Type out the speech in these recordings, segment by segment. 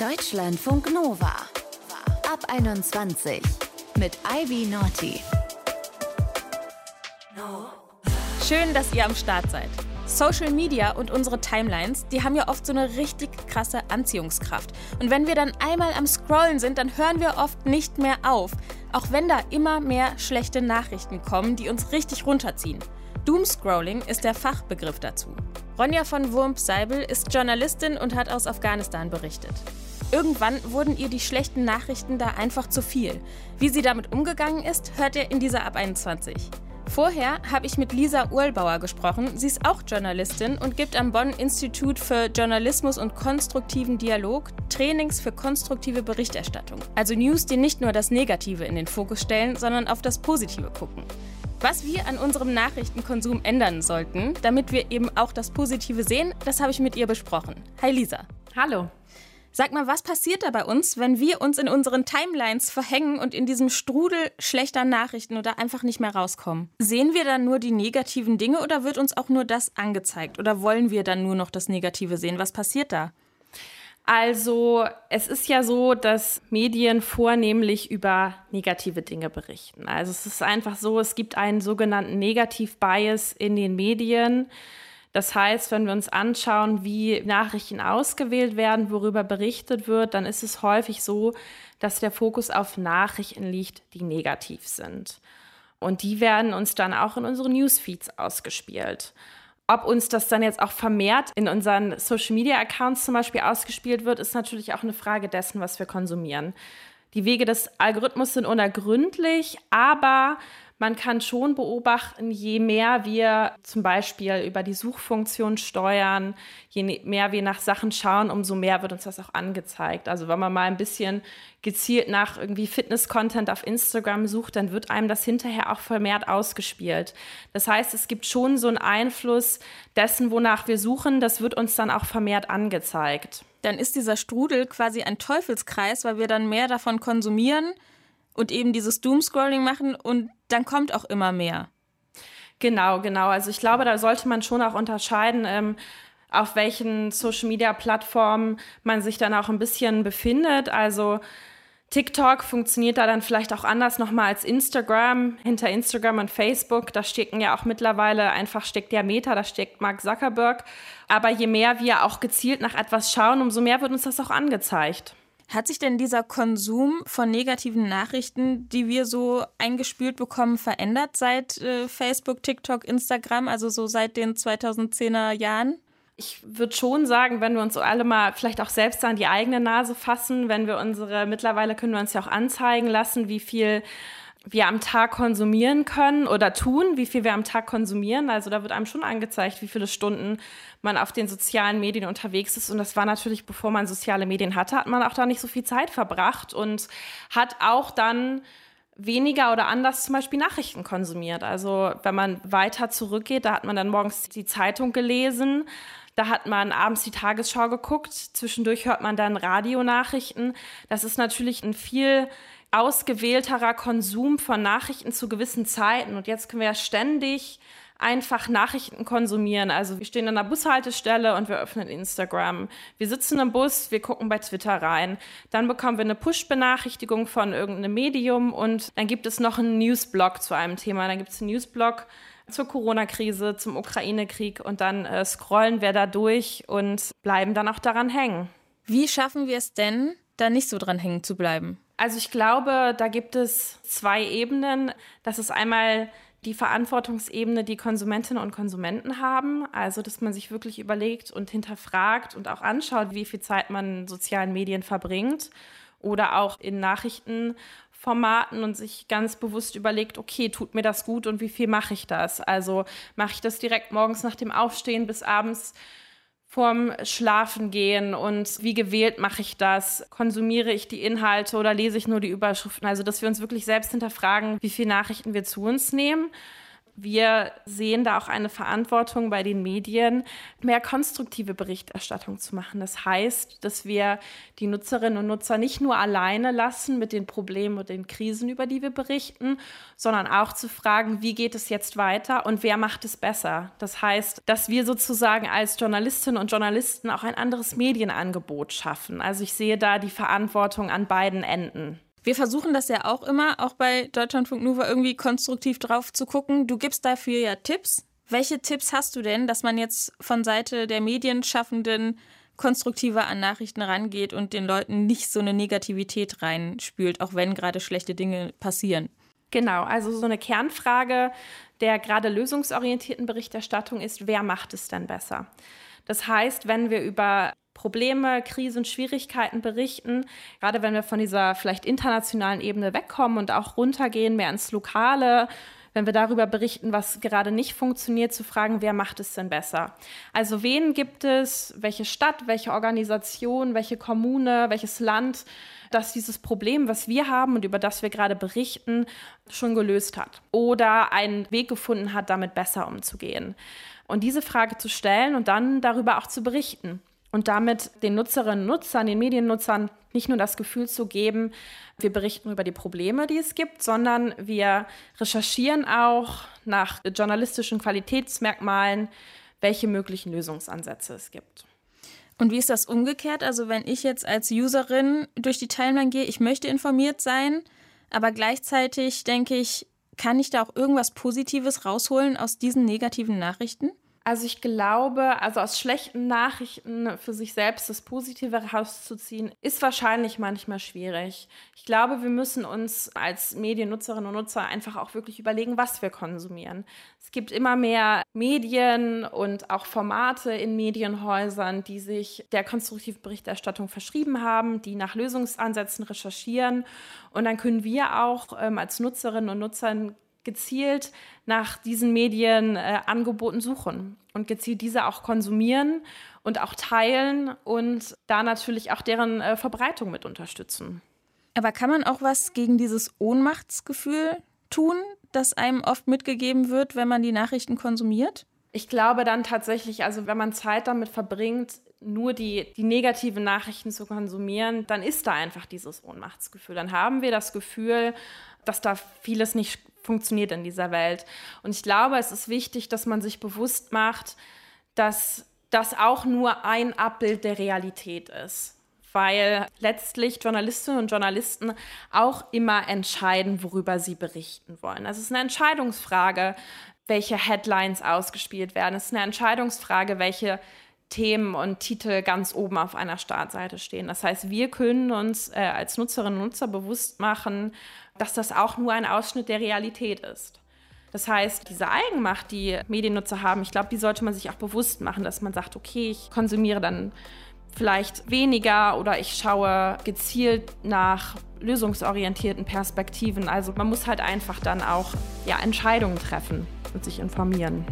Deutschlandfunk Nova. Ab 21 mit Ivy Naughty. Schön, dass ihr am Start seid. Social Media und unsere Timelines, die haben ja oft so eine richtig krasse Anziehungskraft. Und wenn wir dann einmal am Scrollen sind, dann hören wir oft nicht mehr auf. Auch wenn da immer mehr schlechte Nachrichten kommen, die uns richtig runterziehen. Doomscrolling ist der Fachbegriff dazu. Ronja von Wurmp-Seibel ist Journalistin und hat aus Afghanistan berichtet. Irgendwann wurden ihr die schlechten Nachrichten da einfach zu viel. Wie sie damit umgegangen ist, hört ihr in dieser Ab 21. Vorher habe ich mit Lisa Urlbauer gesprochen. Sie ist auch Journalistin und gibt am Bonn Institut für Journalismus und konstruktiven Dialog Trainings für konstruktive Berichterstattung. Also News, die nicht nur das Negative in den Fokus stellen, sondern auf das Positive gucken. Was wir an unserem Nachrichtenkonsum ändern sollten, damit wir eben auch das Positive sehen, das habe ich mit ihr besprochen. Hi Lisa. Hallo. Sag mal, was passiert da bei uns, wenn wir uns in unseren Timelines verhängen und in diesem Strudel schlechter Nachrichten oder einfach nicht mehr rauskommen? Sehen wir dann nur die negativen Dinge oder wird uns auch nur das angezeigt? Oder wollen wir dann nur noch das Negative sehen? Was passiert da? Also es ist ja so, dass Medien vornehmlich über negative Dinge berichten. Also es ist einfach so, es gibt einen sogenannten Negativ-Bias in den Medien. Das heißt, wenn wir uns anschauen, wie Nachrichten ausgewählt werden, worüber berichtet wird, dann ist es häufig so, dass der Fokus auf Nachrichten liegt, die negativ sind. Und die werden uns dann auch in unseren Newsfeeds ausgespielt. Ob uns das dann jetzt auch vermehrt in unseren Social-Media-Accounts zum Beispiel ausgespielt wird, ist natürlich auch eine Frage dessen, was wir konsumieren. Die Wege des Algorithmus sind unergründlich, aber man kann schon beobachten, je mehr wir zum Beispiel über die Suchfunktion steuern, je mehr wir nach Sachen schauen, umso mehr wird uns das auch angezeigt. Also wenn man mal ein bisschen gezielt nach irgendwie Fitness-Content auf Instagram sucht, dann wird einem das hinterher auch vermehrt ausgespielt. Das heißt, es gibt schon so einen Einfluss dessen, wonach wir suchen, das wird uns dann auch vermehrt angezeigt. Dann ist dieser Strudel quasi ein Teufelskreis, weil wir dann mehr davon konsumieren und eben dieses Doomscrolling machen und dann kommt auch immer mehr. Genau, genau. Also ich glaube, da sollte man schon auch unterscheiden, ähm, auf welchen Social-Media-Plattformen man sich dann auch ein bisschen befindet. Also TikTok funktioniert da dann vielleicht auch anders nochmal als Instagram. Hinter Instagram und Facebook, da stecken ja auch mittlerweile einfach steckt der Meta, da steckt Mark Zuckerberg. Aber je mehr wir auch gezielt nach etwas schauen, umso mehr wird uns das auch angezeigt. Hat sich denn dieser Konsum von negativen Nachrichten, die wir so eingespült bekommen, verändert seit äh, Facebook, TikTok, Instagram, also so seit den 2010er Jahren? Ich würde schon sagen, wenn wir uns alle mal vielleicht auch selbst an die eigene Nase fassen, wenn wir unsere, mittlerweile können wir uns ja auch anzeigen lassen, wie viel wir am Tag konsumieren können oder tun, wie viel wir am Tag konsumieren. Also da wird einem schon angezeigt, wie viele Stunden man auf den sozialen Medien unterwegs ist. Und das war natürlich, bevor man soziale Medien hatte, hat man auch da nicht so viel Zeit verbracht und hat auch dann weniger oder anders zum Beispiel Nachrichten konsumiert. Also wenn man weiter zurückgeht, da hat man dann morgens die Zeitung gelesen. Da hat man abends die Tagesschau geguckt. Zwischendurch hört man dann Radionachrichten. Das ist natürlich ein viel ausgewählterer Konsum von Nachrichten zu gewissen Zeiten. Und jetzt können wir ja ständig einfach Nachrichten konsumieren. Also wir stehen an der Bushaltestelle und wir öffnen Instagram. Wir sitzen im Bus, wir gucken bei Twitter rein. Dann bekommen wir eine Push-Benachrichtigung von irgendeinem Medium und dann gibt es noch einen Newsblog zu einem Thema. Dann gibt es einen Newsblog zur Corona-Krise, zum Ukraine-Krieg und dann äh, scrollen wir da durch und bleiben dann auch daran hängen. Wie schaffen wir es denn, da nicht so dran hängen zu bleiben? Also ich glaube, da gibt es zwei Ebenen. Das ist einmal die Verantwortungsebene, die Konsumentinnen und Konsumenten haben. Also, dass man sich wirklich überlegt und hinterfragt und auch anschaut, wie viel Zeit man in sozialen Medien verbringt oder auch in Nachrichtenformaten und sich ganz bewusst überlegt, okay, tut mir das gut und wie viel mache ich das? Also mache ich das direkt morgens nach dem Aufstehen bis abends vorm Schlafengehen und wie gewählt mache ich das? Konsumiere ich die Inhalte oder lese ich nur die Überschriften? Also, dass wir uns wirklich selbst hinterfragen, wie viele Nachrichten wir zu uns nehmen. Wir sehen da auch eine Verantwortung bei den Medien, mehr konstruktive Berichterstattung zu machen. Das heißt, dass wir die Nutzerinnen und Nutzer nicht nur alleine lassen mit den Problemen und den Krisen, über die wir berichten, sondern auch zu fragen, wie geht es jetzt weiter und wer macht es besser. Das heißt, dass wir sozusagen als Journalistinnen und Journalisten auch ein anderes Medienangebot schaffen. Also ich sehe da die Verantwortung an beiden Enden. Wir versuchen das ja auch immer, auch bei Deutschlandfunk Nova irgendwie konstruktiv drauf zu gucken. Du gibst dafür ja Tipps. Welche Tipps hast du denn, dass man jetzt von Seite der Medienschaffenden konstruktiver an Nachrichten rangeht und den Leuten nicht so eine Negativität reinspült, auch wenn gerade schlechte Dinge passieren? Genau, also so eine Kernfrage der gerade lösungsorientierten Berichterstattung ist, wer macht es denn besser? Das heißt, wenn wir über Probleme, Krisen, Schwierigkeiten berichten, gerade wenn wir von dieser vielleicht internationalen Ebene wegkommen und auch runtergehen, mehr ins Lokale, wenn wir darüber berichten, was gerade nicht funktioniert, zu fragen, wer macht es denn besser? Also wen gibt es, welche Stadt, welche Organisation, welche Kommune, welches Land, das dieses Problem, was wir haben und über das wir gerade berichten, schon gelöst hat oder einen Weg gefunden hat, damit besser umzugehen. Und diese Frage zu stellen und dann darüber auch zu berichten und damit den Nutzerinnen und Nutzern, den Mediennutzern nicht nur das Gefühl zu geben, wir berichten über die Probleme, die es gibt, sondern wir recherchieren auch nach journalistischen Qualitätsmerkmalen, welche möglichen Lösungsansätze es gibt. Und wie ist das umgekehrt? Also wenn ich jetzt als Userin durch die Timeline gehe, ich möchte informiert sein, aber gleichzeitig denke ich, kann ich da auch irgendwas Positives rausholen aus diesen negativen Nachrichten? Also ich glaube, also aus schlechten Nachrichten für sich selbst das Positive herauszuziehen, ist wahrscheinlich manchmal schwierig. Ich glaube, wir müssen uns als Mediennutzerinnen und Nutzer einfach auch wirklich überlegen, was wir konsumieren. Es gibt immer mehr Medien und auch Formate in Medienhäusern, die sich der konstruktiven Berichterstattung verschrieben haben, die nach Lösungsansätzen recherchieren. Und dann können wir auch ähm, als Nutzerinnen und Nutzer gezielt nach diesen Medienangeboten äh, suchen und gezielt diese auch konsumieren und auch teilen und da natürlich auch deren äh, Verbreitung mit unterstützen. Aber kann man auch was gegen dieses Ohnmachtsgefühl tun, das einem oft mitgegeben wird, wenn man die Nachrichten konsumiert? Ich glaube dann tatsächlich, also wenn man Zeit damit verbringt, nur die, die negativen Nachrichten zu konsumieren, dann ist da einfach dieses Ohnmachtsgefühl. Dann haben wir das Gefühl, dass da vieles nicht funktioniert in dieser Welt. Und ich glaube, es ist wichtig, dass man sich bewusst macht, dass das auch nur ein Abbild der Realität ist. Weil letztlich Journalistinnen und Journalisten auch immer entscheiden, worüber sie berichten wollen. Also es ist eine Entscheidungsfrage, welche Headlines ausgespielt werden. Es ist eine Entscheidungsfrage, welche Themen und Titel ganz oben auf einer Startseite stehen. Das heißt, wir können uns äh, als Nutzerinnen und Nutzer bewusst machen, dass das auch nur ein Ausschnitt der Realität ist. Das heißt, diese Eigenmacht, die Mediennutzer haben, ich glaube, die sollte man sich auch bewusst machen, dass man sagt, okay, ich konsumiere dann vielleicht weniger oder ich schaue gezielt nach lösungsorientierten Perspektiven. Also man muss halt einfach dann auch ja, Entscheidungen treffen und sich informieren.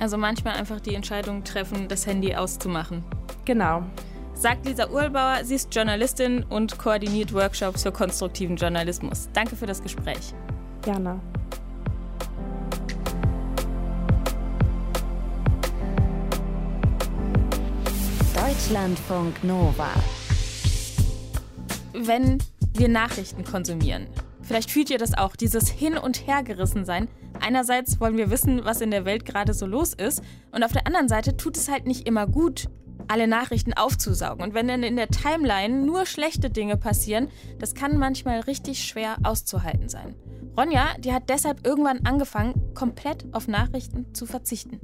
Also manchmal einfach die Entscheidung treffen, das Handy auszumachen. Genau. Sagt Lisa Urlbauer, sie ist Journalistin und koordiniert Workshops für konstruktiven Journalismus. Danke für das Gespräch. Gerne. Deutschlandfunk Nova. Wenn wir Nachrichten konsumieren, vielleicht fühlt ihr das auch, dieses Hin- und Hergerissen sein. Einerseits wollen wir wissen, was in der Welt gerade so los ist, und auf der anderen Seite tut es halt nicht immer gut, alle Nachrichten aufzusaugen. Und wenn dann in der Timeline nur schlechte Dinge passieren, das kann manchmal richtig schwer auszuhalten sein. Ronja, die hat deshalb irgendwann angefangen, komplett auf Nachrichten zu verzichten.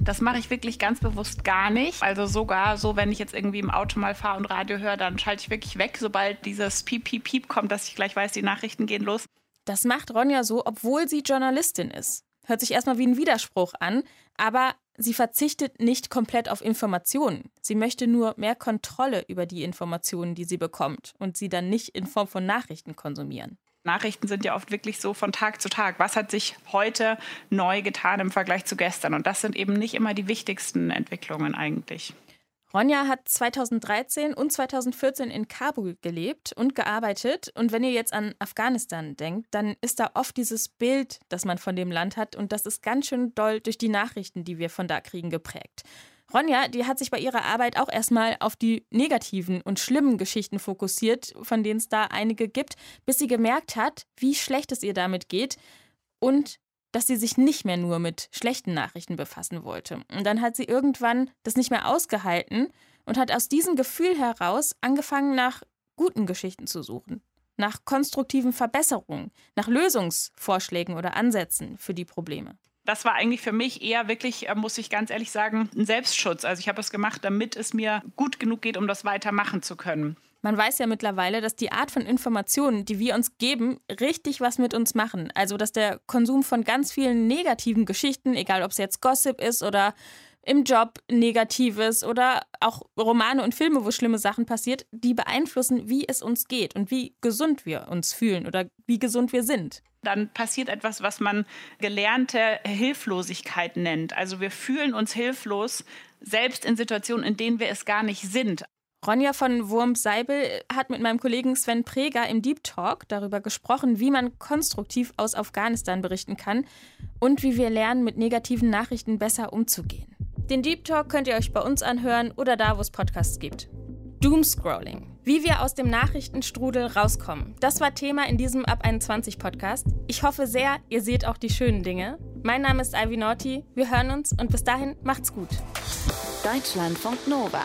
Das mache ich wirklich ganz bewusst gar nicht. Also sogar so, wenn ich jetzt irgendwie im Auto mal fahre und Radio höre, dann schalte ich wirklich weg, sobald dieses Piep, Piep, Piep kommt, dass ich gleich weiß, die Nachrichten gehen los. Das macht Ronja so, obwohl sie Journalistin ist. Hört sich erstmal wie ein Widerspruch an, aber sie verzichtet nicht komplett auf Informationen. Sie möchte nur mehr Kontrolle über die Informationen, die sie bekommt und sie dann nicht in Form von Nachrichten konsumieren. Nachrichten sind ja oft wirklich so von Tag zu Tag. Was hat sich heute neu getan im Vergleich zu gestern? Und das sind eben nicht immer die wichtigsten Entwicklungen eigentlich. Ronja hat 2013 und 2014 in Kabul gelebt und gearbeitet. Und wenn ihr jetzt an Afghanistan denkt, dann ist da oft dieses Bild, das man von dem Land hat. Und das ist ganz schön doll durch die Nachrichten, die wir von da kriegen, geprägt. Ronja, die hat sich bei ihrer Arbeit auch erstmal auf die negativen und schlimmen Geschichten fokussiert, von denen es da einige gibt, bis sie gemerkt hat, wie schlecht es ihr damit geht und dass sie sich nicht mehr nur mit schlechten Nachrichten befassen wollte. Und dann hat sie irgendwann das nicht mehr ausgehalten und hat aus diesem Gefühl heraus angefangen, nach guten Geschichten zu suchen, nach konstruktiven Verbesserungen, nach Lösungsvorschlägen oder Ansätzen für die Probleme. Das war eigentlich für mich eher wirklich, äh, muss ich ganz ehrlich sagen, ein Selbstschutz. Also ich habe es gemacht, damit es mir gut genug geht, um das weitermachen zu können. Man weiß ja mittlerweile, dass die Art von Informationen, die wir uns geben, richtig was mit uns machen. Also, dass der Konsum von ganz vielen negativen Geschichten, egal ob es jetzt Gossip ist oder im Job Negatives oder auch Romane und Filme, wo schlimme Sachen passiert, die beeinflussen, wie es uns geht und wie gesund wir uns fühlen oder wie gesund wir sind. Dann passiert etwas, was man gelernte Hilflosigkeit nennt. Also wir fühlen uns hilflos, selbst in Situationen, in denen wir es gar nicht sind. Ronja von Wurm-Seibel hat mit meinem Kollegen Sven Preger im Deep Talk darüber gesprochen, wie man konstruktiv aus Afghanistan berichten kann und wie wir lernen, mit negativen Nachrichten besser umzugehen. Den Deep Talk könnt ihr euch bei uns anhören oder da, wo es Podcasts gibt. Doomscrolling. Wie wir aus dem Nachrichtenstrudel rauskommen. Das war Thema in diesem Ab 21 Podcast. Ich hoffe sehr, ihr seht auch die schönen Dinge. Mein Name ist Ivy Naughty. Wir hören uns und bis dahin macht's gut. Deutschlandfunk Nova